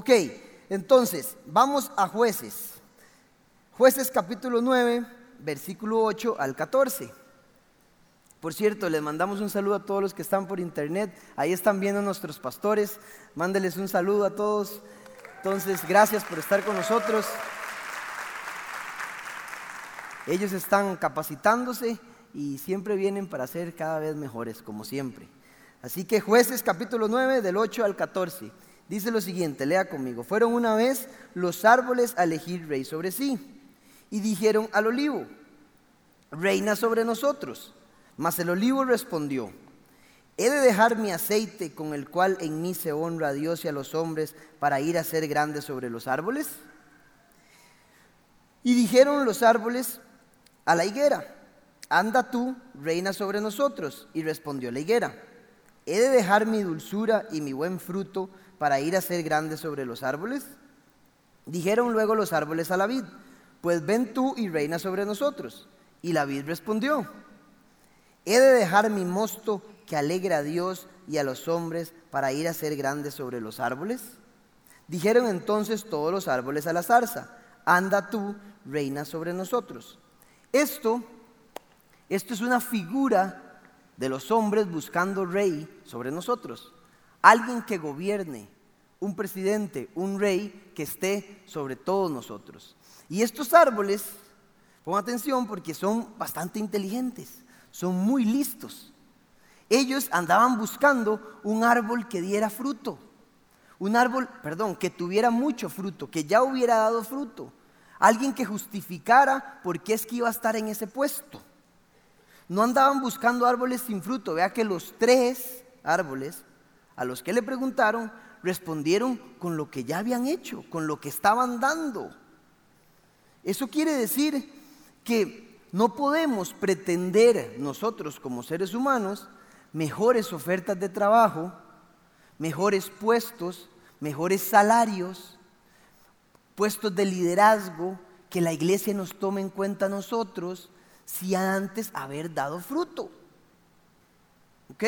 Ok, entonces, vamos a jueces. Jueces capítulo 9, versículo 8 al 14. Por cierto, les mandamos un saludo a todos los que están por internet. Ahí están viendo nuestros pastores. Mándeles un saludo a todos. Entonces, gracias por estar con nosotros. Ellos están capacitándose y siempre vienen para ser cada vez mejores, como siempre. Así que jueces capítulo 9 del 8 al 14. Dice lo siguiente, lea conmigo. Fueron una vez los árboles a elegir rey sobre sí y dijeron al olivo, reina sobre nosotros. Mas el olivo respondió, ¿he de dejar mi aceite con el cual en mí se honra a Dios y a los hombres para ir a ser grande sobre los árboles? Y dijeron los árboles a la higuera, anda tú, reina sobre nosotros. Y respondió la higuera, ¿he de dejar mi dulzura y mi buen fruto para ir a ser grande sobre los árboles? Dijeron luego los árboles a la vid, pues ven tú y reina sobre nosotros. Y la vid respondió, ¿he de dejar mi mosto que alegra a Dios y a los hombres para ir a ser grande sobre los árboles? Dijeron entonces todos los árboles a la zarza, anda tú, reina sobre nosotros. Esto, esto es una figura de los hombres buscando rey sobre nosotros. Alguien que gobierne, un presidente, un rey que esté sobre todos nosotros. Y estos árboles, pongan atención porque son bastante inteligentes, son muy listos. Ellos andaban buscando un árbol que diera fruto, un árbol, perdón, que tuviera mucho fruto, que ya hubiera dado fruto, alguien que justificara por qué es que iba a estar en ese puesto. No andaban buscando árboles sin fruto, vea que los tres árboles a los que le preguntaron respondieron con lo que ya habían hecho, con lo que estaban dando. Eso quiere decir que no podemos pretender nosotros como seres humanos mejores ofertas de trabajo, mejores puestos, mejores salarios, puestos de liderazgo, que la iglesia nos tome en cuenta a nosotros si antes haber dado fruto. ¿Ok?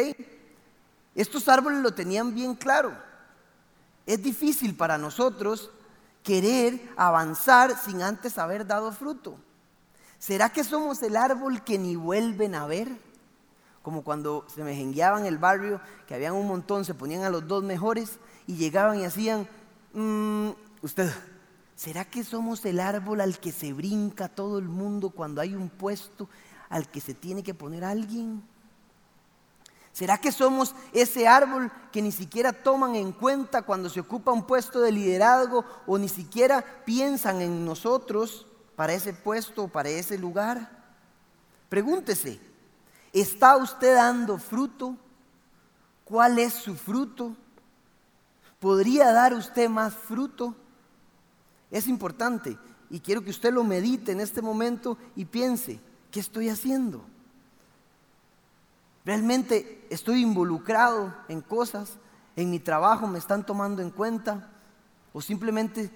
Estos árboles lo tenían bien claro. Es difícil para nosotros querer avanzar sin antes haber dado fruto? ¿Será que somos el árbol que ni vuelven a ver? Como cuando se me en el barrio, que habían un montón, se ponían a los dos mejores y llegaban y hacían, mm, usted, ¿será que somos el árbol al que se brinca todo el mundo cuando hay un puesto al que se tiene que poner alguien? ¿Será que somos ese árbol que ni siquiera toman en cuenta cuando se ocupa un puesto de liderazgo o ni siquiera piensan en nosotros para ese puesto o para ese lugar? Pregúntese, ¿está usted dando fruto? ¿Cuál es su fruto? ¿Podría dar usted más fruto? Es importante y quiero que usted lo medite en este momento y piense, ¿qué estoy haciendo? ¿Realmente estoy involucrado en cosas? ¿En mi trabajo me están tomando en cuenta? ¿O simplemente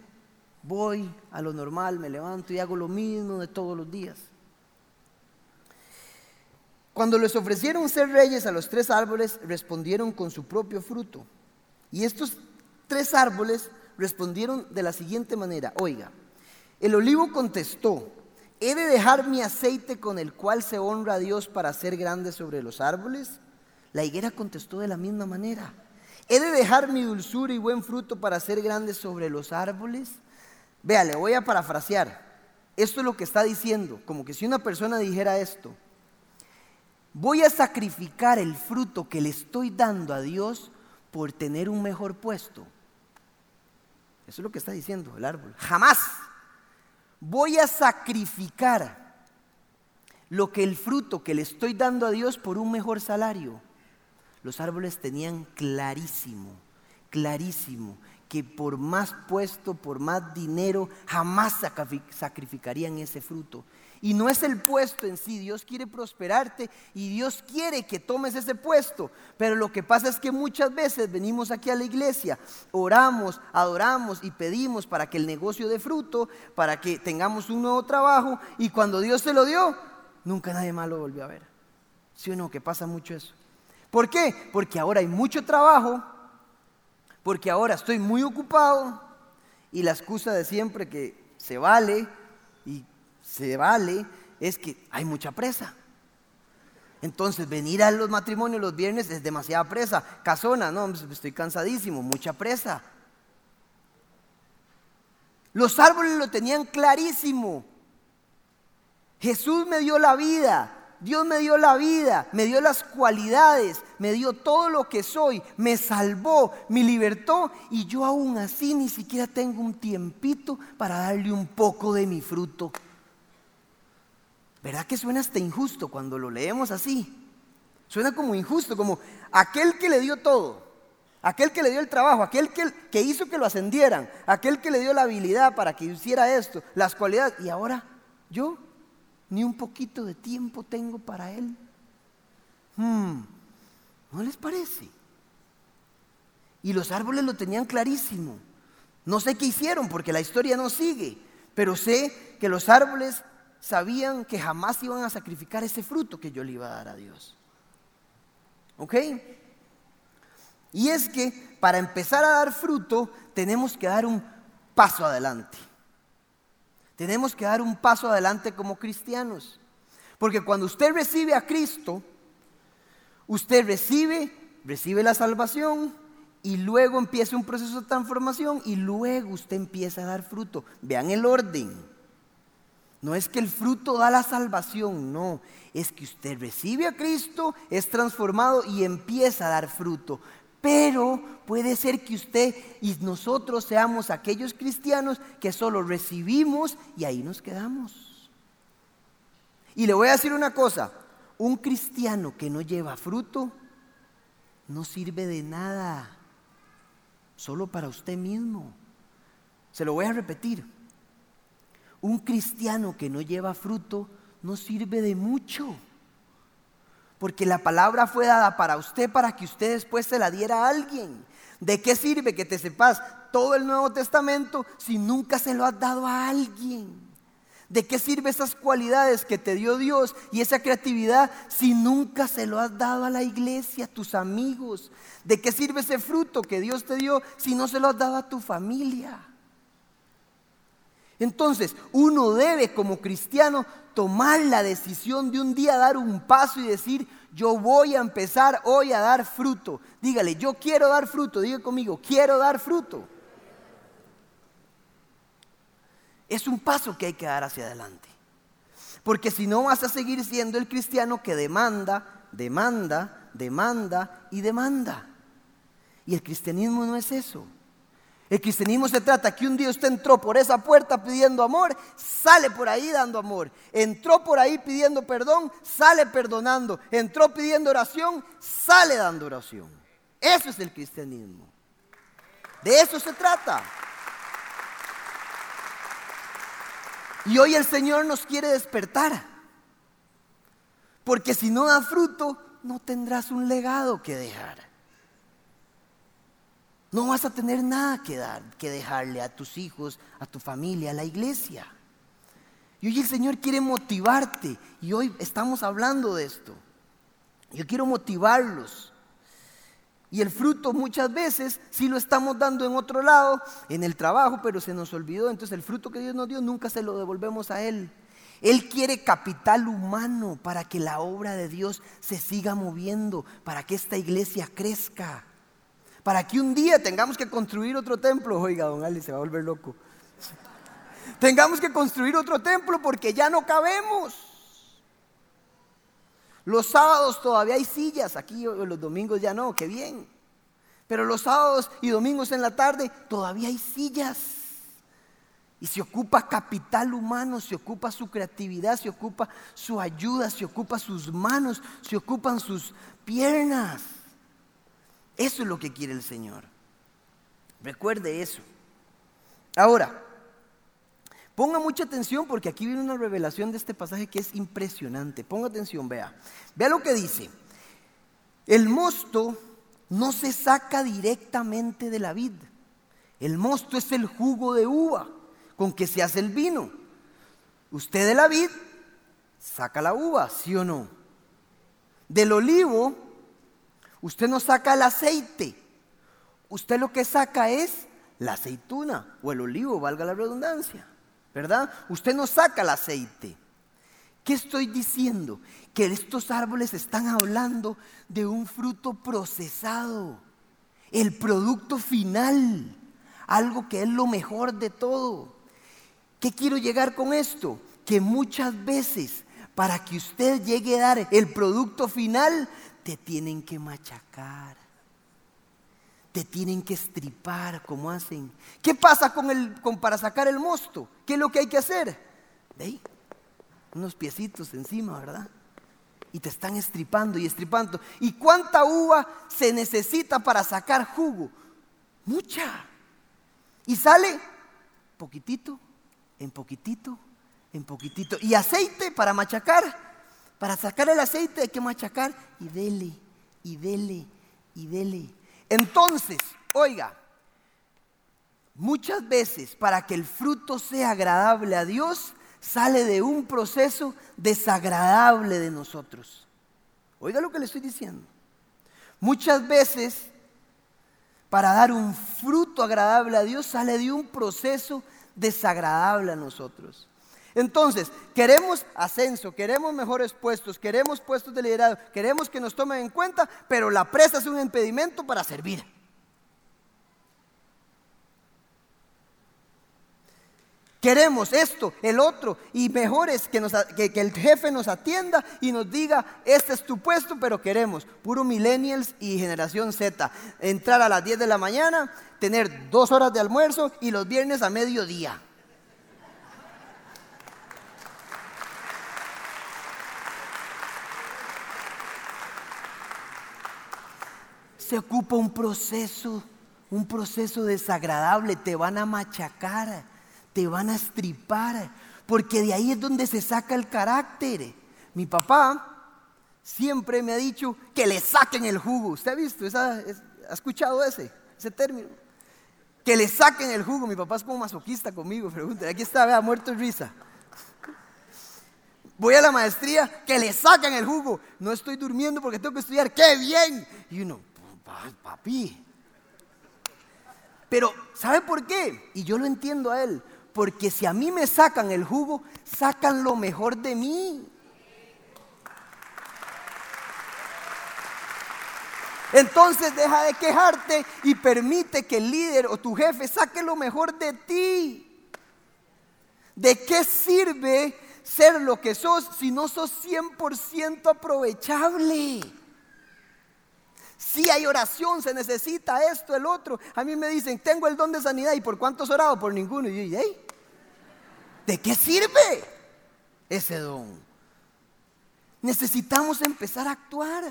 voy a lo normal, me levanto y hago lo mismo de todos los días? Cuando les ofrecieron ser reyes a los tres árboles, respondieron con su propio fruto. Y estos tres árboles respondieron de la siguiente manera. Oiga, el olivo contestó, ¿He de dejar mi aceite con el cual se honra a Dios para ser grande sobre los árboles? La higuera contestó de la misma manera. ¿He de dejar mi dulzura y buen fruto para ser grande sobre los árboles? Vea, le voy a parafrasear. Esto es lo que está diciendo, como que si una persona dijera esto, voy a sacrificar el fruto que le estoy dando a Dios por tener un mejor puesto. Eso es lo que está diciendo el árbol. Jamás voy a sacrificar lo que el fruto que le estoy dando a Dios por un mejor salario. Los árboles tenían clarísimo, clarísimo, que por más puesto, por más dinero, jamás sacrificarían ese fruto. Y no es el puesto en sí, Dios quiere prosperarte y Dios quiere que tomes ese puesto. Pero lo que pasa es que muchas veces venimos aquí a la iglesia, oramos, adoramos y pedimos para que el negocio dé fruto, para que tengamos un nuevo trabajo y cuando Dios se lo dio, nunca nadie más lo volvió a ver. ¿Sí o no? Que pasa mucho eso. ¿Por qué? Porque ahora hay mucho trabajo, porque ahora estoy muy ocupado, Y la excusa de siempre que se vale se vale es que hay mucha presa. Entonces, venir a los matrimonios los viernes es demasiada presa. Casona, no, estoy cansadísimo, mucha presa. Los árboles lo tenían clarísimo. Jesús me dio la vida, Dios me dio la vida, me dio las cualidades, me dio todo lo que soy, me salvó, me libertó y yo aún así ni siquiera tengo un tiempito para darle un poco de mi fruto. ¿Verdad que suena hasta injusto cuando lo leemos así? Suena como injusto, como aquel que le dio todo, aquel que le dio el trabajo, aquel que, que hizo que lo ascendieran, aquel que le dio la habilidad para que hiciera esto, las cualidades, y ahora yo ni un poquito de tiempo tengo para él. Hmm, ¿No les parece? Y los árboles lo tenían clarísimo. No sé qué hicieron porque la historia no sigue, pero sé que los árboles sabían que jamás iban a sacrificar ese fruto que yo le iba a dar a Dios. ¿Ok? Y es que para empezar a dar fruto tenemos que dar un paso adelante. Tenemos que dar un paso adelante como cristianos. Porque cuando usted recibe a Cristo, usted recibe, recibe la salvación y luego empieza un proceso de transformación y luego usted empieza a dar fruto. Vean el orden. No es que el fruto da la salvación, no. Es que usted recibe a Cristo, es transformado y empieza a dar fruto. Pero puede ser que usted y nosotros seamos aquellos cristianos que solo recibimos y ahí nos quedamos. Y le voy a decir una cosa, un cristiano que no lleva fruto no sirve de nada, solo para usted mismo. Se lo voy a repetir. Un cristiano que no lleva fruto no sirve de mucho. Porque la palabra fue dada para usted para que usted después se la diera a alguien. ¿De qué sirve que te sepas todo el Nuevo Testamento si nunca se lo has dado a alguien? ¿De qué sirve esas cualidades que te dio Dios y esa creatividad si nunca se lo has dado a la iglesia, a tus amigos? ¿De qué sirve ese fruto que Dios te dio si no se lo has dado a tu familia? Entonces, uno debe como cristiano tomar la decisión de un día dar un paso y decir, yo voy a empezar hoy a dar fruto. Dígale, yo quiero dar fruto, diga conmigo, quiero dar fruto. Es un paso que hay que dar hacia adelante. Porque si no vas a seguir siendo el cristiano que demanda, demanda, demanda y demanda. Y el cristianismo no es eso. El cristianismo se trata que un día usted entró por esa puerta pidiendo amor, sale por ahí dando amor. Entró por ahí pidiendo perdón, sale perdonando. Entró pidiendo oración, sale dando oración. Eso es el cristianismo. De eso se trata. Y hoy el Señor nos quiere despertar. Porque si no da fruto, no tendrás un legado que dejar. No vas a tener nada que dar, que dejarle a tus hijos, a tu familia, a la iglesia. Y hoy el Señor quiere motivarte. Y hoy estamos hablando de esto. Yo quiero motivarlos. Y el fruto muchas veces sí lo estamos dando en otro lado, en el trabajo, pero se nos olvidó. Entonces el fruto que Dios nos dio nunca se lo devolvemos a Él. Él quiere capital humano para que la obra de Dios se siga moviendo, para que esta iglesia crezca para que un día tengamos que construir otro templo. Oiga, don Ali se va a volver loco. tengamos que construir otro templo porque ya no cabemos. Los sábados todavía hay sillas, aquí los domingos ya no, qué bien. Pero los sábados y domingos en la tarde todavía hay sillas. Y se ocupa capital humano, se ocupa su creatividad, se ocupa su ayuda, se ocupa sus manos, se ocupan sus piernas. Eso es lo que quiere el Señor. Recuerde eso. Ahora, ponga mucha atención porque aquí viene una revelación de este pasaje que es impresionante. Ponga atención, vea. Vea lo que dice. El mosto no se saca directamente de la vid. El mosto es el jugo de uva con que se hace el vino. Usted de la vid saca la uva, ¿sí o no? Del olivo Usted no saca el aceite. Usted lo que saca es La aceituna o el olivo, valga la redundancia, ¿verdad? Usted no saca el aceite. ¿Qué estoy diciendo? Que estos árboles están hablando de un fruto procesado, el producto final, algo que es lo mejor de todo. ¿Qué quiero llegar con esto? Que muchas veces para que usted llegue a dar el producto final, te tienen que machacar. Te tienen que estripar como hacen. ¿Qué pasa con el, con, para sacar el mosto? ¿Qué es lo que hay que hacer? ¿Ve? Unos piecitos encima, ¿verdad? Y te están estripando y estripando. ¿Y cuánta uva se necesita para sacar jugo? Mucha. Y sale poquitito, en poquitito, en poquitito. Y aceite para machacar. Para sacar el aceite hay que machacar y dele, y dele, y dele. Entonces, oiga, muchas veces para que el fruto sea agradable a Dios, sale de un proceso desagradable de nosotros. Oiga lo que le estoy diciendo. Muchas veces, para dar un fruto agradable a Dios, sale de un proceso desagradable a nosotros. Entonces, queremos ascenso, queremos mejores puestos, queremos puestos de liderazgo, queremos que nos tomen en cuenta, pero la presa es un impedimento para servir. Queremos esto, el otro, y mejores que, que, que, el jefe nos atienda y nos diga, este es tu puesto, pero queremos, puro millennials y generación Z, entrar a las 10 de la mañana, tener dos horas de almuerzo y los viernes a mediodía. Se ocupa un proceso, un proceso desagradable, te van a machacar, te van a estripar, porque de ahí es donde se saca el carácter. Mi papá siempre me ha dicho que le saquen el jugo. ¿Usted ha visto? ¿Ha escuchado ese, ese término? Que le saquen el jugo. Mi papá es como masoquista conmigo, pregúntale. Aquí está, vea, muerto de risa. Voy a la maestría, que le saquen el jugo. No estoy durmiendo porque tengo que estudiar. ¡Qué bien! Y uno, papi. Pero, ¿sabe por qué? Y yo lo entiendo a él. Porque si a mí me sacan el jugo, sacan lo mejor de mí. Entonces deja de quejarte y permite que el líder o tu jefe saque lo mejor de ti. ¿De qué sirve ser lo que sos si no sos 100% aprovechable? Si hay oración, se necesita esto, el otro. A mí me dicen, tengo el don de sanidad. ¿Y por cuántos orado? Por ninguno. Y yo, ¿de qué sirve ese don? Necesitamos empezar a actuar.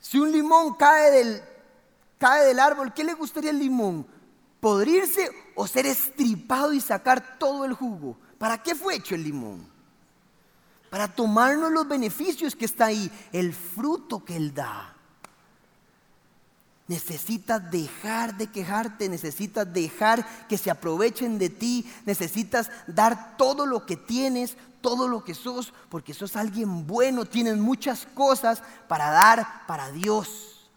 Si un limón cae del, cae del árbol, ¿qué le gustaría el limón? ¿Podrirse o ser estripado y sacar todo el jugo? ¿Para qué fue hecho el limón? Para tomarnos los beneficios que está ahí, el fruto que Él da. Necesitas dejar de quejarte, necesitas dejar que se aprovechen de ti, necesitas dar todo lo que tienes, todo lo que sos, porque sos alguien bueno, tienes muchas cosas para dar para Dios.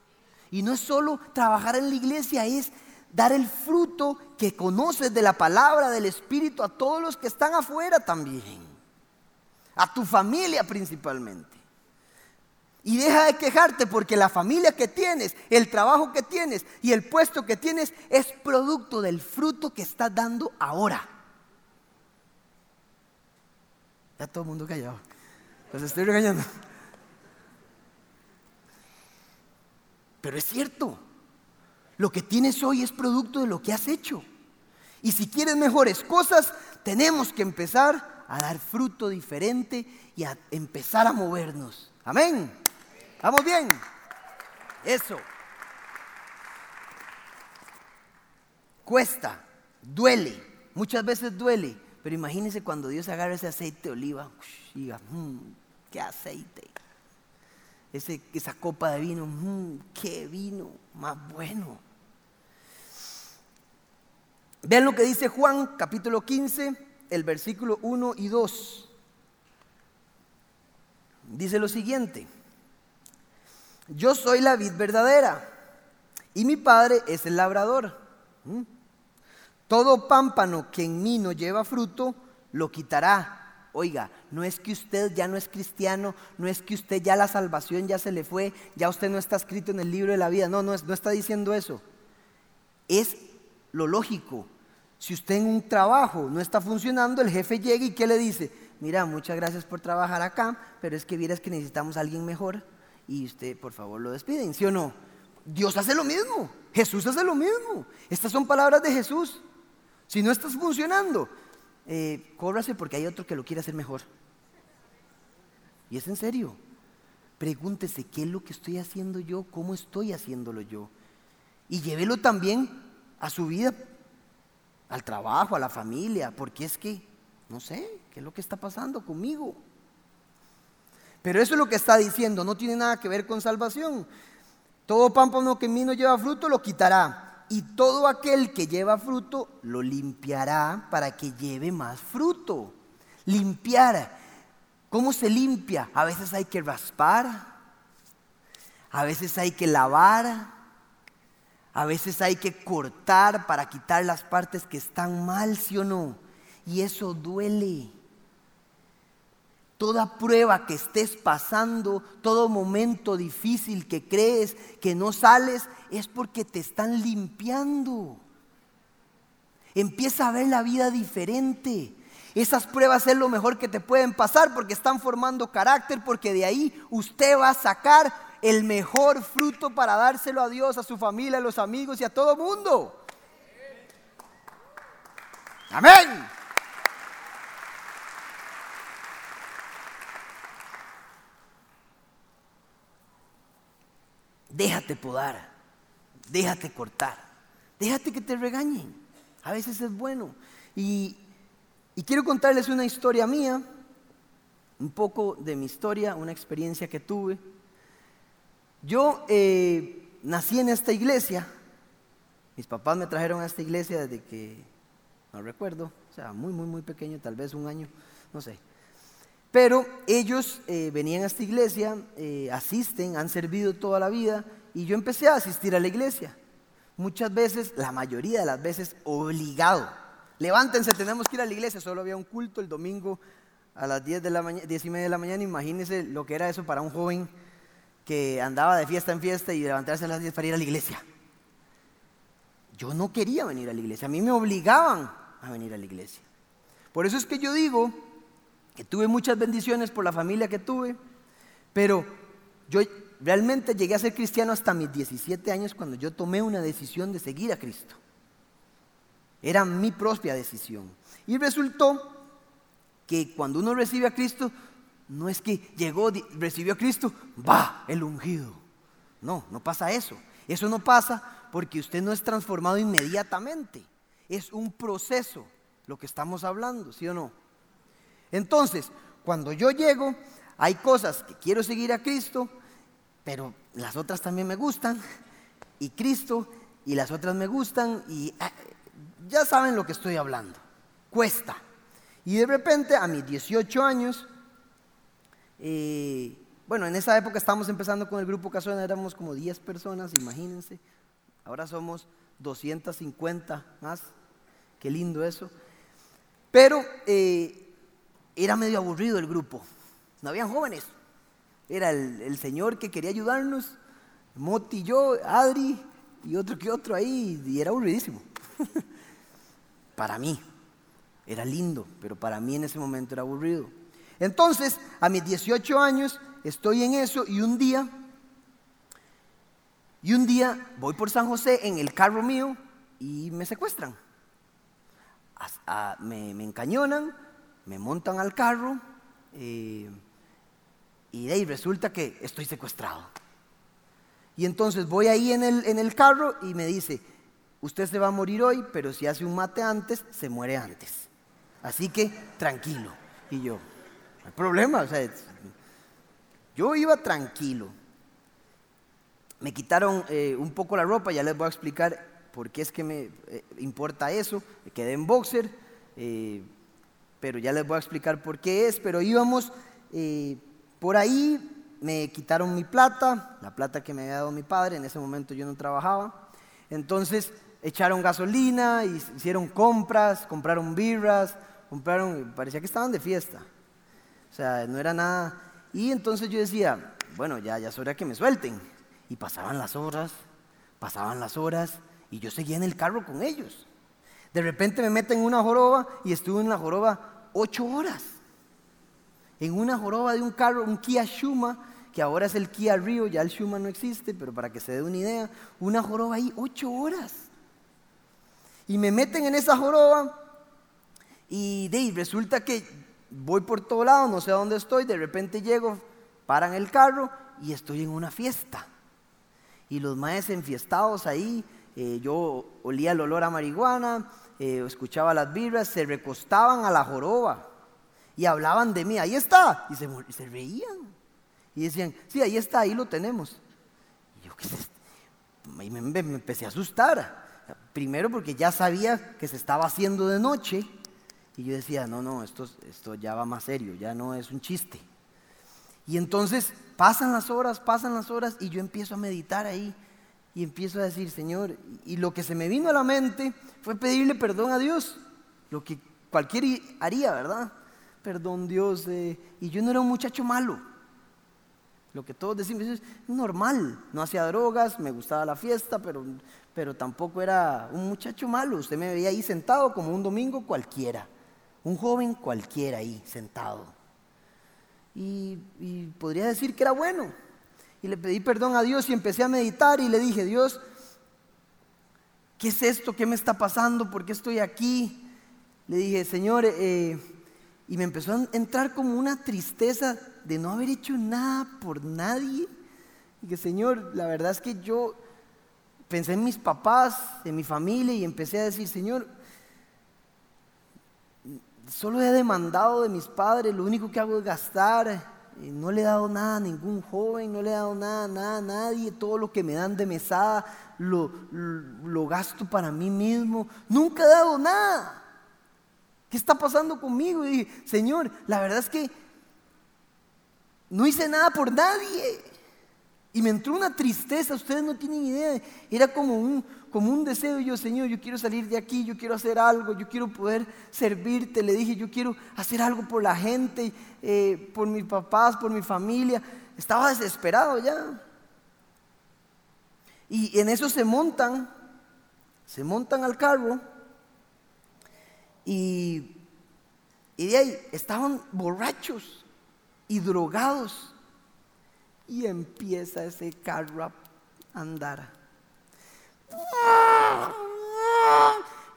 Y no es solo trabajar en la iglesia, es dar el fruto que conoces de la palabra del Espíritu a todos los que están afuera también a tu familia principalmente. Y deja de quejarte porque la familia que tienes, el trabajo que tienes y el puesto que tienes es producto del fruto que estás dando ahora. Ya todo el mundo callado. Los estoy regañando. Pero es cierto. Lo que tienes hoy es producto de lo que has hecho. Y si quieres mejores cosas, tenemos que empezar a dar fruto diferente y a empezar a movernos. Amén. ¿Vamos bien? Eso. Cuesta, duele, muchas veces duele, pero imagínense cuando Dios agarra ese aceite de oliva y diga, mmm, qué aceite. Ese, esa copa de vino, mmm, qué vino más bueno. Vean lo que dice Juan capítulo 15, el versículo 1 y 2. Dice lo siguiente, yo soy la vid verdadera y mi Padre es el labrador. ¿Mm? Todo pámpano que en mí no lleva fruto, lo quitará. Oiga, no es que usted ya no es cristiano, no es que usted ya la salvación ya se le fue, ya usted no está escrito en el libro de la vida. No, no, no está diciendo eso. Es lo lógico. Si usted en un trabajo no está funcionando, el jefe llega y ¿qué le dice? Mira, muchas gracias por trabajar acá, pero es que vieras que necesitamos a alguien mejor y usted por favor lo despiden, ¿sí o no? Dios hace lo mismo, Jesús hace lo mismo. Estas son palabras de Jesús. Si no estás funcionando, eh, cóbrase porque hay otro que lo quiere hacer mejor. Y es en serio. Pregúntese qué es lo que estoy haciendo yo, cómo estoy haciéndolo yo. Y llévelo también a su vida, al trabajo, a la familia, porque es que, no sé, qué es lo que está pasando conmigo. Pero eso es lo que está diciendo, no tiene nada que ver con salvación. Todo pámpano que en mí no lleva fruto lo quitará y todo aquel que lleva fruto lo limpiará para que lleve más fruto. Limpiar. ¿Cómo se limpia? A veces hay que raspar, a veces hay que lavar, a veces hay que cortar para quitar las partes que están mal, sí o no. Y eso duele. Toda prueba que estés pasando, todo momento difícil que crees que no sales, es porque te están limpiando. Empieza a ver la vida diferente. Esas pruebas es lo mejor que te pueden pasar porque están formando carácter, porque de ahí usted va a sacar el mejor fruto para dárselo a Dios, a su familia, a los amigos y a todo mundo. Amén. Déjate podar, déjate cortar, déjate que te regañen. A veces es bueno. Y, quiero contarles una historia mía, un poco de mi historia, una experiencia que tuve. Yo eh, nací en esta iglesia, mis papás me trajeron a esta iglesia desde que, no recuerdo, o sea, muy, muy, muy pequeño, tal vez un año, no sé. Pero ellos eh, venían a esta iglesia, eh, asisten, han servido toda la vida y yo empecé a asistir a la iglesia. Muchas veces, la mayoría de las veces, obligado. Levántense, tenemos que ir a la iglesia. Solo había un culto el domingo a las 10, de la mañana, 10 y media de la mañana. Imagínense lo que era eso para un joven que andaba de fiesta en fiesta y levantarse a las 10 para ir a la iglesia. Yo no quería venir a la iglesia, a mí me obligaban a venir a la iglesia. Por eso es que yo digo que tuve muchas bendiciones por la familia que tuve, pero yo realmente llegué a ser cristiano hasta mis 17 años cuando yo tomé una decisión de seguir a Cristo. Era mi propia decisión. Y resultó que cuando uno recibe a Cristo, no es que llegó, recibió a Cristo, va, el ungido. No, no pasa eso. Eso no pasa porque usted no es transformado inmediatamente. Es un proceso lo que estamos hablando, ¿sí o no? Entonces, cuando yo llego, hay cosas que quiero seguir a Cristo, pero las otras también me gustan, y Cristo, y las otras me gustan, y ah, ya saben lo que estoy hablando. Cuesta. Y de repente, a mis 18 años, bueno, en esa época estábamos empezando con el grupo Casona, éramos como 10 personas, imagínense. Ahora somos 250 más. Qué lindo eso. Pero eh, era medio aburrido el grupo. No habían jóvenes. Era el, señor que quería ayudarnos, Moti y yo, Adri y otro que otro ahí, y era aburridísimo. para mí. Era lindo, pero para mí en ese momento era aburrido. Entonces, a mis 18 años, estoy en eso y un día, y un día voy por San José en el carro mío y me secuestran. me, encañonan, me montan al carro eh, y de ahí resulta que estoy secuestrado. Y entonces voy ahí en el, en el carro y me dice, usted se va a morir hoy, pero si hace un mate antes, se muere antes. Así que tranquilo. Y yo, hay problema, o sea, yo iba tranquilo. Me quitaron eh, un poco la ropa, ya les voy a explicar por qué es que me eh, importa eso. Me quedé en boxer pero ya les voy a explicar por qué es, pero íbamos eh, por ahí, me quitaron mi plata, la plata que me había dado mi padre, en ese momento yo no trabajaba, Entonces echaron gasolina, hicieron compras, compraron birras, compraron, parecía que estaban de fiesta. O sea, no era nada. Y entonces yo decía, bueno, ya, ya es hora que me suelten. Y pasaban las horas, pasaban las horas, y yo seguía en el carro con ellos. De repente me meten en una joroba y estuve en la joroba ocho horas. En una joroba de un carro, un Kia Shuma, que ahora es el Kia Rio, ya el Shuma no existe, pero para que se dé una idea, una joroba ahí ocho horas. Y me meten en esa joroba y de, resulta que voy por todo lado, no sé dónde estoy, de repente llego, paran el carro y estoy en una fiesta. Y los maes enfiestados ahí, eh, yo olía el olor a marihuana, eh, escuchaba las vibras, se recostaban a la joroba y hablaban de mí, ahí está, y se, reían. Y decían, sí, ahí está, ahí lo tenemos. Y yo, ¿qué es me empecé a asustar. Primero porque ya sabía que se estaba haciendo de noche. Y yo decía, no, no, esto, esto ya va más serio, ya no es un chiste. Y entonces pasan las horas, pasan las horas y yo empiezo a meditar ahí y empiezo a decir, Señor, y lo que se me vino a la mente fue pedirle perdón a Dios, lo que cualquiera haría, ¿verdad? Perdón Dios, y yo no era un muchacho malo. Lo que todos decimos es normal, no hacía drogas, me gustaba la fiesta, pero, pero tampoco era un muchacho malo. Usted me veía ahí sentado como un domingo cualquiera, un joven cualquiera ahí sentado. y podría decir que era bueno, y le pedí perdón a Dios y empecé a meditar y le dije, Dios, ¿qué es esto? ¿Qué me está pasando? ¿Por qué estoy aquí? Le dije, Señor, eh", y me empezó a entrar como una tristeza de no haber hecho nada por nadie. Y que, Señor, la verdad es que yo pensé en mis papás, en mi familia y empecé a decir, Señor, solo he demandado de mis padres, lo único que hago es gastar no le he dado nada a ningún joven, no le he dado nada, nada a nadie. Todo lo que me dan de mesada lo, lo, gasto para mí mismo. Nunca he dado nada. ¿Qué está pasando conmigo? Y dije, Señor, la verdad es que no hice nada por nadie. Y me entró una tristeza, ustedes no tienen idea. Era como un, como un deseo. Yo, Señor, yo quiero salir de aquí, yo quiero hacer algo, yo quiero poder servirte. Le dije, yo quiero hacer algo por la gente, eh, por mis papás, por mi familia. Estaba desesperado ya. Y en eso se montan, se montan al carro. Y, y de ahí estaban borrachos y drogados. Y empieza ese carro a andar.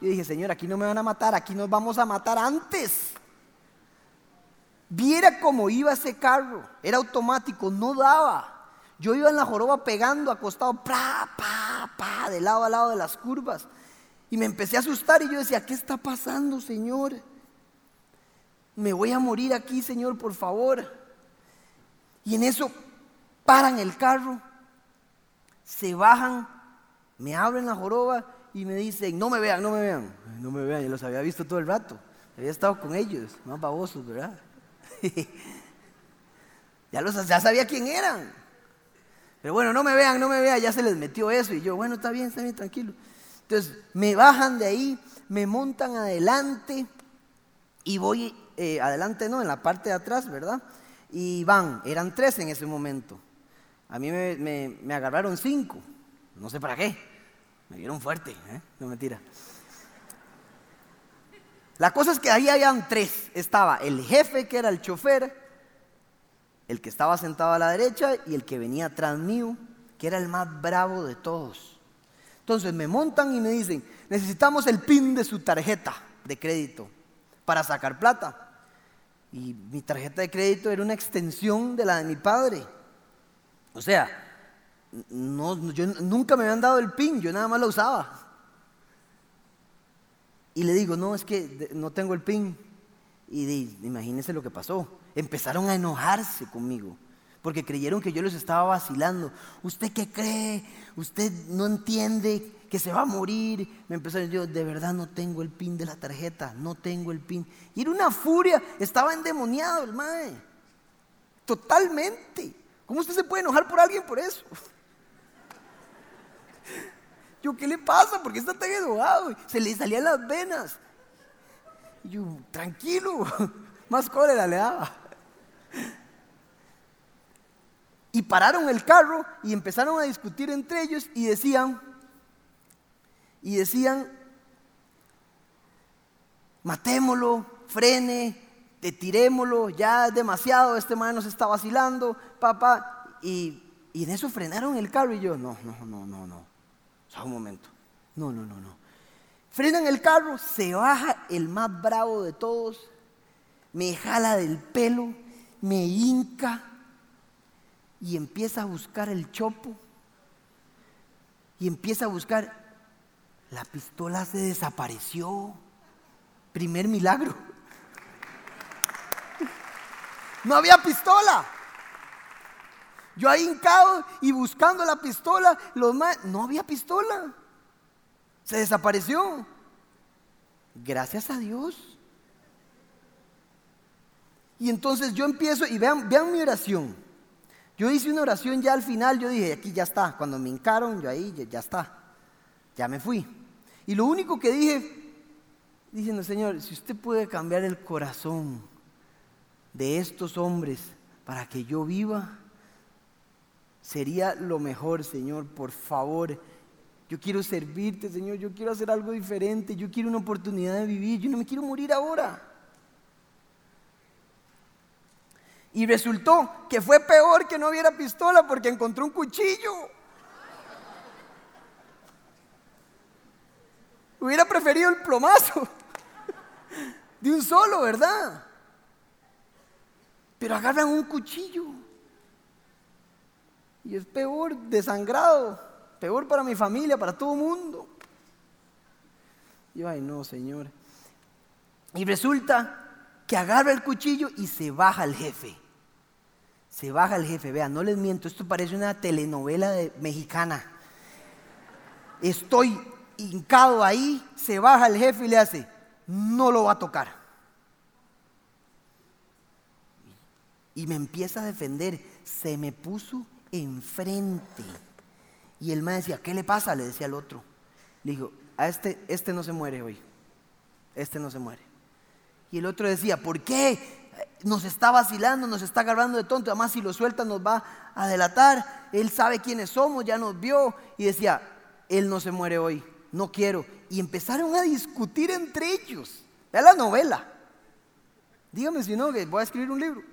Yo dije, Señor, aquí no me van a matar, aquí nos vamos a matar antes. Viera cómo iba ese carro, era automático, no daba. Yo iba en la joroba pegando, acostado, pa, pa, pa, de lado a lado de las curvas. Y me empecé a asustar y yo decía, ¿qué está pasando, Señor? Me voy a morir aquí, Señor, por favor. Y en eso paran el carro, se bajan me abren la joroba y me dicen, no me vean, no me vean. No me vean, yo los había visto todo el rato. Había estado con ellos, más babosos, ¿verdad? ya, los, ya sabía quién eran. Pero bueno, no me vean, no me vean, ya se les metió eso. Y yo, bueno, está bien, está bien, tranquilo. Entonces me bajan de ahí, me montan adelante y voy, eh, adelante no, en la parte de atrás, ¿verdad? Y van, eran tres en ese momento. A mí me, me agarraron cinco, no sé para qué. Me dieron fuerte, ¿eh? no mentira. La cosa es que ahí habían tres. Estaba el jefe, que era el chofer, el que estaba sentado a la derecha y el que venía atrás mío, que era el más bravo de todos. Entonces me montan y me dicen, necesitamos el PIN de su tarjeta de crédito para sacar plata. Y mi tarjeta de crédito era una extensión de la de mi padre. O sea, no, yo, nunca me habían dado el pin, yo nada más lo usaba. Y le digo, no, es que no tengo el pin. Y imagínense lo que pasó. Empezaron a enojarse conmigo, porque creyeron que yo les estaba vacilando. ¿Usted qué cree? ¿Usted no entiende que se va a morir? Me empezaron yo, de verdad no tengo el pin de la tarjeta, no tengo el pin. Y era una furia, estaba endemoniado el mae. Totalmente. ¿Cómo usted se puede enojar por alguien por eso? Yo, ¿qué le pasa? ¿Por qué está tan enojado? Se le salían las venas. Yo, tranquilo, más cólera le daba. Y pararon el carro y empezaron a discutir entre ellos y decían, y decían, matémoslo, frene, tirémoslo, ya es demasiado, este man nos está vacilando, papá. Y, y en eso frenaron el carro y yo, no, no, no, no, no. O un momento. No, no, no, no. Frenan el carro, se baja el más bravo de todos, me jala del pelo, me hinca y empieza a buscar el chopo y empieza a buscar. La pistola se desapareció. Primer milagro. No había pistola. Yo ahí hincado y buscando la pistola, los más, no había pistola. Se desapareció. Gracias a Dios. Y entonces yo empiezo y vean, vean mi oración. Yo hice una oración ya al final, yo dije, aquí ya está. Cuando me hincaron, yo ahí ya, ya está. Ya me fui. Y lo único que dije, diciendo, Señor, si usted puede cambiar el corazón de estos hombres para que yo viva, sería lo mejor, Señor, por favor. Yo quiero servirte, Señor, yo quiero hacer algo diferente, yo quiero una oportunidad de vivir, yo no me quiero morir ahora. Y resultó que fue peor que no hubiera pistola porque encontró un cuchillo. Hubiera preferido el plomazo de un solo, ¿verdad? Pero agarran un cuchillo. Y es peor, desangrado, peor para mi familia, para todo el mundo. Y yo, ay no, Señor. Y resulta que agarra el cuchillo y se baja el jefe. Se baja el jefe. Vean, no les miento, esto parece una telenovela mexicana. Estoy hincado ahí, se baja el jefe y le hace, no lo va a tocar. y me empieza a defender. Se me puso enfrente. Y el maestro decía, ¿qué le pasa? Le decía al otro. Le dijo, a este, este no se muere hoy. Este no se muere. Y el otro decía, ¿por qué? Nos está vacilando, nos está agarrando de tonto. Además, si lo suelta, nos va a delatar. Él sabe quiénes somos, ya nos vio. Y decía, él no se muere hoy. No quiero. Y empezaron a discutir entre ellos. Vea la novela. Dígame si no, que voy a escribir un libro.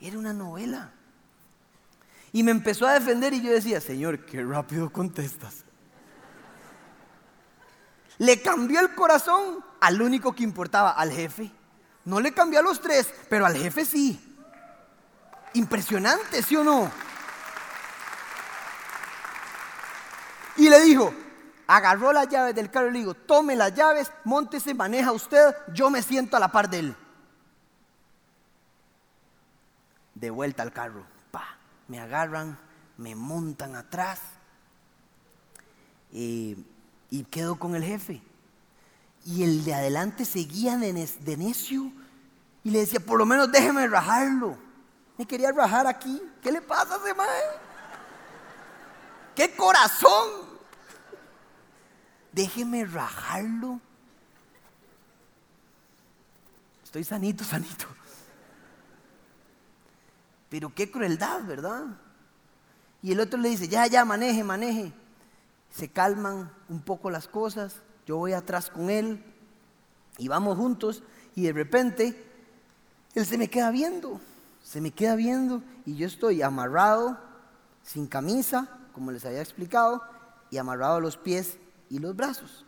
Era una novela. Y me empezó a defender y yo decía, Señor, qué rápido contestas. Le cambió el corazón al único que importaba, al jefe. No le cambió a los tres, pero al jefe sí. Impresionante, ¿sí o no? Y le dijo, agarró las llaves del carro y le dijo, tome las llaves, montese, maneja usted, yo me siento a la par de él. De vuelta al carro. Pa, me agarran, me montan atrás y, quedo con el jefe. Y el de adelante seguía de, necio y le decía, por lo menos déjeme rajarlo. Me quería rajar aquí. ¿Qué le pasa a ese ¡Qué corazón! Déjeme rajarlo. Estoy sanito, sanito. Pero qué crueldad, ¿verdad? Y el otro le dice, ya, ya, maneje, maneje. Se calman un poco las cosas, yo voy atrás con él y vamos juntos y de repente él se me queda viendo, se me queda viendo y yo estoy amarrado, sin camisa, como les había explicado, y amarrado los pies y los brazos.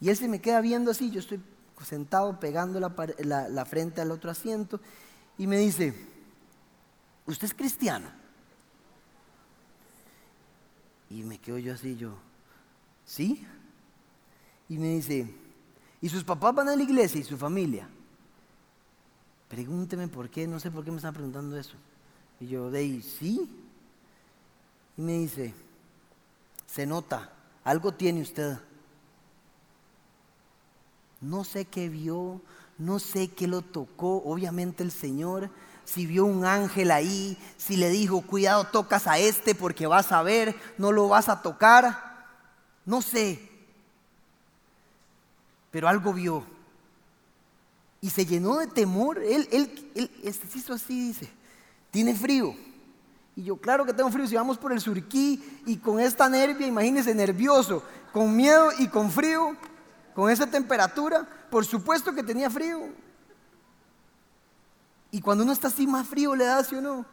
Y él se me queda viendo así, yo estoy sentado pegando la frente al otro asiento y me dice, ¿usted es cristiano? Y me quedo yo así, yo, ¿sí? Y me dice, ¿y sus papás van a la iglesia y su familia? Pregúnteme por qué, no sé por qué me están preguntando eso. Y yo, de sí. Y me dice, se nota, algo tiene usted. No sé qué vio, no sé qué lo tocó, obviamente el Señor si vio un ángel ahí, si le dijo, cuidado, tocas a este porque vas a ver, no lo vas a tocar. No sé. Pero algo vio. Y se llenó de temor. Él, él, él este hizo así, dice, tiene frío. Y yo, claro que tengo frío, si vamos por el surquí y con esta nervia, imagínense, nervioso, con miedo y con frío, con esa temperatura, por supuesto que tenía frío. Y cuando uno está así más frío le da, ¿sí o no?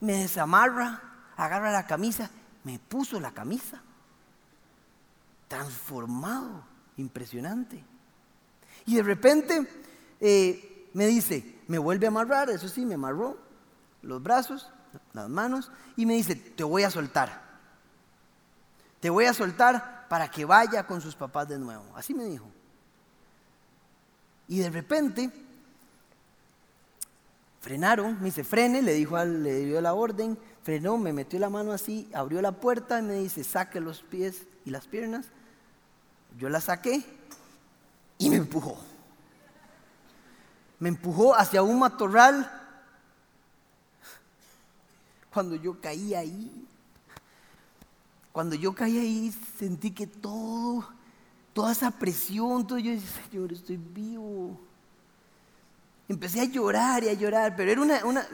Me desamarra, agarra la camisa, me puso la camisa. Transformado, impresionante. Y de repente eh, me dice, me vuelve a amarrar, eso sí, me amarró los brazos, las manos, y me dice, te voy a soltar. Te voy a soltar para que vaya con sus papás de nuevo. Así me dijo. Y de repente frenaron, me dice, frene, le dijo al, le dio la orden, frenó, me metió la mano así, abrió la puerta y me dice, saque los pies y las piernas. Yo la saqué y me empujó. Me empujó hacia un matorral. Cuando yo caí ahí, cuando yo caí ahí, sentí que todo toda esa presión, todo yo decía, Señor, estoy vivo. Empecé a llorar y a llorar, pero era una, una,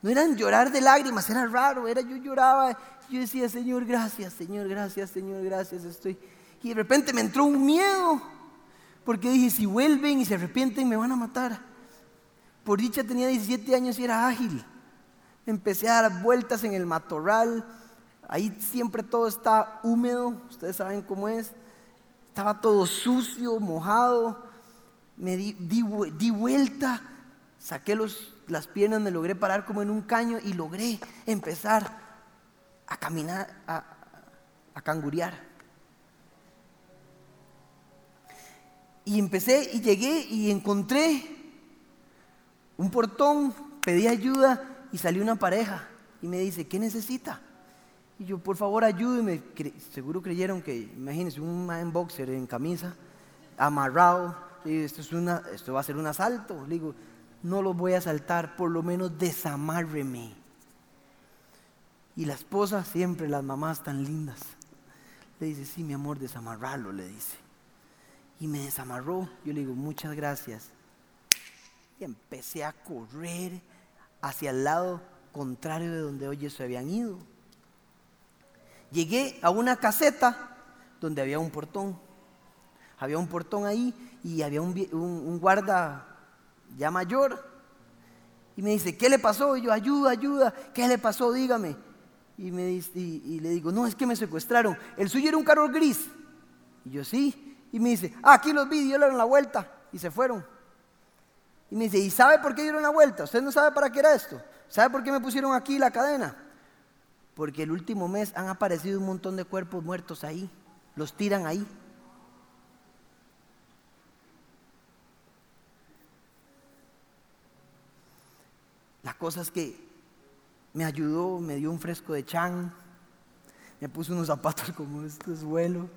no eran llorar de lágrimas, era raro, era yo lloraba, yo decía, Señor, gracias, Señor, gracias, Señor, gracias, estoy. Y de repente me entró un miedo, porque dije, si vuelven y se arrepienten, me van a matar. Por dicha tenía 17 años y era ágil. Empecé a dar vueltas en el matorral, ahí siempre todo está húmedo, ustedes saben cómo es. Estaba todo sucio, mojado. Me di, vuelta, saqué los, las piernas, me logré parar como en un caño y logré empezar a caminar, a, a cangurear. Y empecé y llegué y encontré un portón, pedí ayuda y salió una pareja y me dice, ¿qué necesita? Y yo, por favor, ayúdeme. Seguro creyeron que, imagínense, un man boxer en camisa, amarrado. Esto, es una, esto va a ser un asalto. Le digo, no lo voy a asaltar, por lo menos desamárreme. Y la esposa, siempre las mamás tan lindas, le dice, sí, mi amor, desamarralo, le dice. Y me desamarró. Yo le digo, muchas gracias. Y empecé a correr hacia el lado contrario de donde ellos se habían ido llegué a una caseta donde había un portón. Había un portón ahí y había un, guarda ya mayor. Y me dice, ¿qué le pasó? Y yo, ayuda, ayuda, ¿qué le pasó? Dígame. Y, me y, le digo, no, es que me secuestraron. El suyo era un carro gris. Y yo, sí. Y me dice, ah, aquí los vi, dieron la vuelta. Y se fueron. Y me dice, ¿y sabe por qué dieron la vuelta? ¿Usted no sabe para qué era esto? ¿Sabe por qué me pusieron aquí la cadena? Porque el último mes han aparecido un montón de cuerpos muertos ahí, los tiran ahí. La cosa es que me ayudó, me dio un fresco de chan, me puso unos zapatos como estos vuelo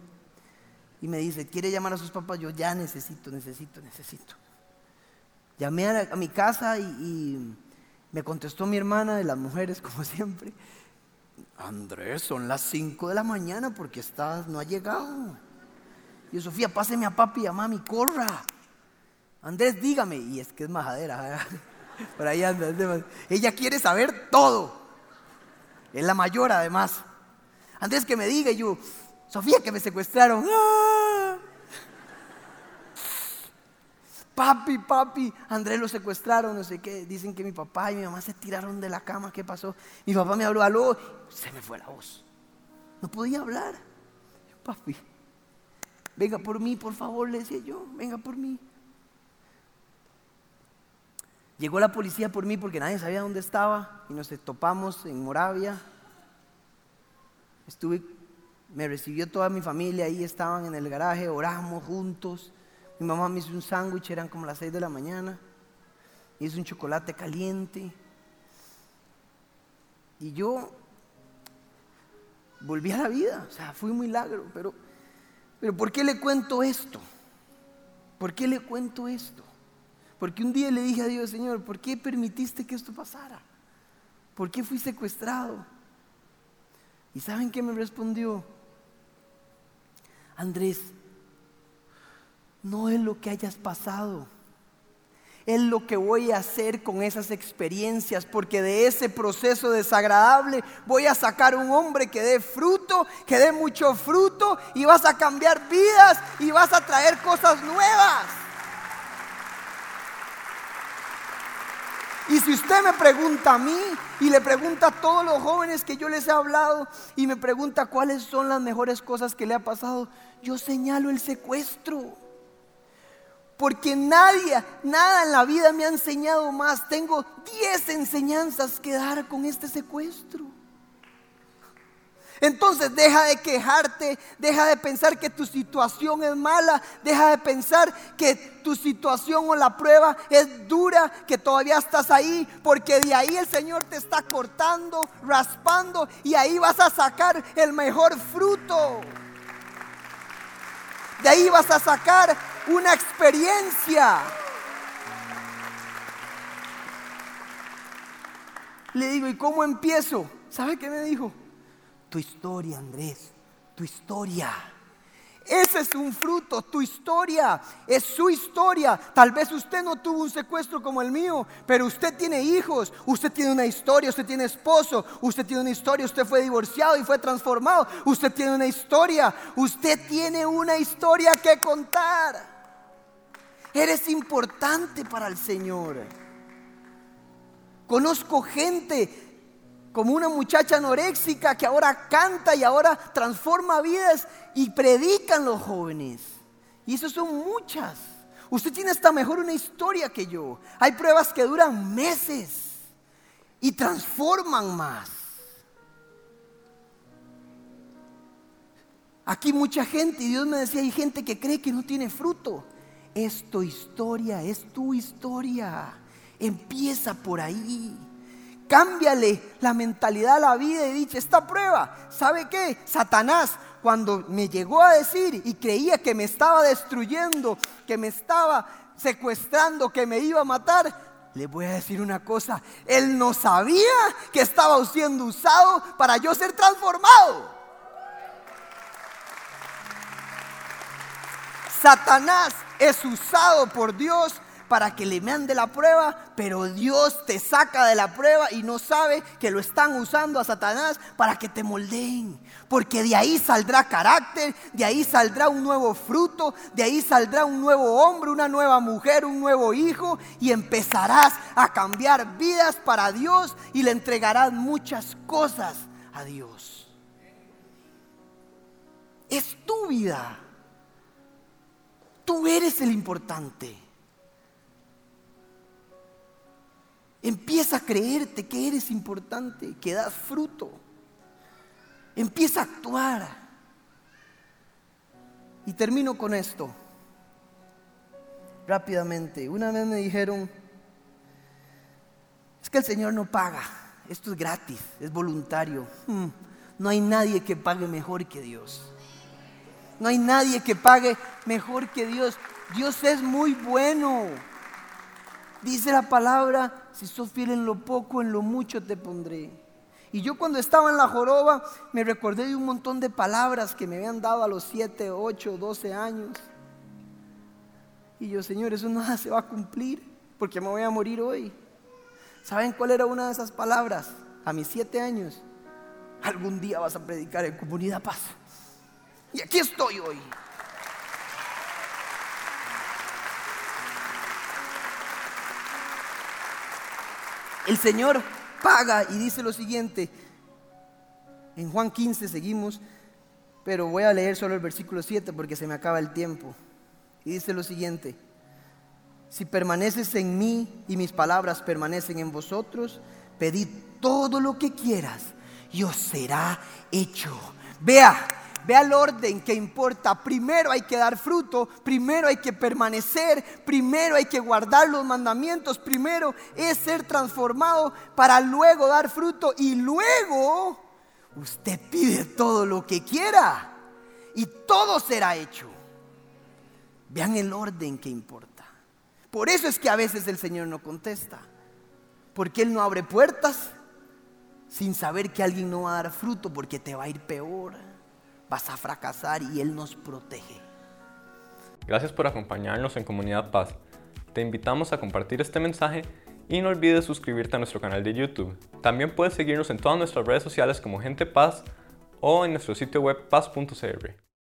y me dice, ¿quiere llamar a sus papás? Yo ya necesito, necesito, necesito. Llamé a, mi casa y, y me contestó mi hermana de las mujeres, como siempre, Andrés, son las 5 de la mañana porque está, no ha llegado. Y Sofía, páseme a papi y a mami, corra. Andrés, dígame. Y es que es majadera. Por ahí anda. Ella quiere saber todo. Es la mayor además. Andrés, que me diga. Y yo, Sofía, que me secuestraron. ¡Ah! Papi, papi, Andrés lo secuestraron, no sé qué. Dicen que mi papá y mi mamá se tiraron de la cama, ¿qué pasó? Mi papá me habló, aló, se me fue la voz. No podía hablar. Papi, venga por mí, por favor, le decía yo, venga por mí. Llegó la policía por mí porque nadie sabía dónde estaba y nos topamos en Moravia. Estuve, me recibió toda mi familia, ahí estaban en el garaje, oramos juntos. Mi mamá me hizo un sándwich, eran como las 6 de la mañana. Hizo un chocolate caliente. Y yo volví a la vida. O sea, fui un milagro. Pero, pero ¿por qué le cuento esto? ¿Por qué le cuento esto? Porque un día le dije a Dios, Señor, ¿por qué permitiste que esto pasara? ¿Por qué fui secuestrado? ¿Y saben qué me respondió? Andrés, no es lo que hayas pasado es lo que voy a hacer con esas experiencias, porque de ese proceso desagradable voy a sacar un hombre que dé fruto, que dé mucho fruto, y vas a cambiar vidas y vas a traer cosas nuevas. Y si usted me pregunta a mí y le pregunta a todos los jóvenes que yo les he hablado y me pregunta cuáles son las mejores cosas que le ha pasado, yo señalo el secuestro. Porque nadie, nada en la vida me ha enseñado más. Tengo 10 enseñanzas que dar con este secuestro. Entonces deja de quejarte, deja de pensar que tu situación es mala, deja de pensar que tu situación o la prueba es dura, que todavía estás ahí, porque de ahí el Señor te está cortando, raspando y ahí vas a sacar el mejor fruto. De ahí vas a sacar una experiencia. Le digo, ¿y cómo empiezo? ¿Sabe qué me dijo? Tu historia, Andrés, tu historia. Ese es un fruto, tu historia, es su historia. Tal vez usted no tuvo un secuestro como el mío, pero usted tiene hijos, usted tiene una historia, usted tiene esposo, usted tiene una historia, usted fue divorciado y fue transformado, usted tiene una historia, usted tiene una historia que contar. Eres importante para el Señor. Conozco gente como una muchacha anoréxica que ahora canta y ahora transforma vidas y predican los jóvenes. Y eso son muchas. Usted tiene hasta mejor una historia que yo. Hay pruebas que duran meses y transforman más. Aquí mucha gente, y Dios me decía, hay gente que cree que no tiene fruto. Es tu historia, es tu historia. Empieza por ahí. Cámbiale la mentalidad a la vida y dice, esta prueba, ¿sabe qué? Satanás, cuando me llegó a decir y creía que me estaba destruyendo, que me estaba secuestrando, que me iba a matar, le voy a decir una cosa, él no sabía que estaba siendo usado para yo ser transformado. Satanás es usado por Dios para que le mande la prueba, pero Dios te saca de la prueba y no sabe que lo están usando a Satanás para que te moldeen. Porque de ahí saldrá carácter, de ahí saldrá un nuevo fruto, de ahí saldrá un nuevo hombre, una nueva mujer, un nuevo hijo y empezarás a cambiar vidas para Dios y le entregarás muchas cosas a Dios. Es tu vida. Tú eres el importante. Empieza a creerte que eres importante, que das fruto. Empieza a actuar. Y termino con esto. Rápidamente. Una vez me dijeron, es que el Señor no paga. Esto es gratis, es voluntario. Hmm, no hay nadie que pague mejor que Dios. No hay nadie que pague mejor que Dios. Dios es muy bueno. Dice la palabra, si sos fiel en lo poco, en lo mucho te pondré. Y yo cuando estaba en la joroba me recordé de un montón de palabras que me habían dado a los 7, 8, 12 años. Y yo, Señor, eso nada se va a cumplir porque me voy a morir hoy. ¿Saben cuál era una de esas palabras? A mis 7 años. Algún día vas a predicar en comunidad paz. Y aquí estoy hoy. El Señor paga y dice lo siguiente. En Juan 15 seguimos, pero voy a leer solo el versículo 7 porque se me acaba el tiempo. Y dice lo siguiente. Si permaneces en mí y mis palabras permanecen en vosotros, pedid todo lo que quieras y os será hecho. Vea, Vea el orden que importa. Primero hay que dar fruto, primero hay que permanecer, primero hay que guardar los mandamientos, primero es ser transformado para luego dar fruto y luego usted pide todo lo que quiera y todo será hecho. Vean el orden que importa. Por eso es que a veces el Señor no contesta. Porque Él no abre puertas sin saber que alguien no va a dar fruto porque te va a ir peor. Vas a fracasar y Él nos protege. Gracias por acompañarnos en Comunidad Paz. Te invitamos a compartir este mensaje y no olvides suscribirte a nuestro canal de YouTube. También puedes seguirnos en todas nuestras redes sociales como Gente Paz o en nuestro sitio web paz.cr.